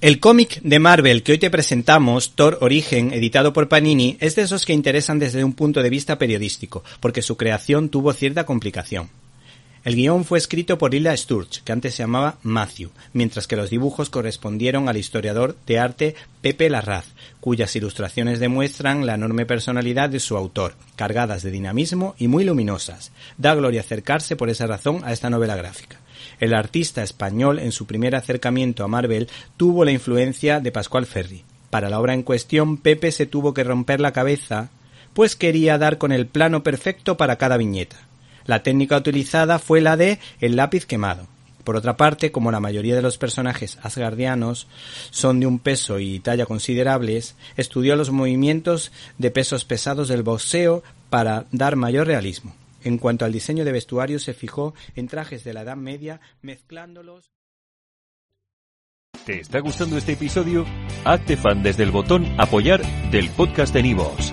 El cómic de Marvel que hoy te presentamos, Thor Origen, editado por Panini, es de esos que interesan desde un punto de vista periodístico, porque su creación tuvo cierta complicación. El guion fue escrito por Ila Sturge, que antes se llamaba Matthew, mientras que los dibujos correspondieron al historiador de arte Pepe Larraz, cuyas ilustraciones demuestran la enorme personalidad de su autor, cargadas de dinamismo y muy luminosas. Da gloria acercarse por esa razón a esta novela gráfica. El artista español en su primer acercamiento a Marvel tuvo la influencia de Pascual Ferry. Para la obra en cuestión, Pepe se tuvo que romper la cabeza, pues quería dar con el plano perfecto para cada viñeta. La técnica utilizada fue la de el lápiz quemado. Por otra parte, como la mayoría de los personajes asgardianos son de un peso y talla considerables, estudió los movimientos de pesos pesados del boxeo para dar mayor realismo. En cuanto al diseño de vestuario, se fijó en trajes de la Edad Media, mezclándolos. ¿Te está gustando este episodio? Hazte fan desde el botón Apoyar del podcast de Nivos.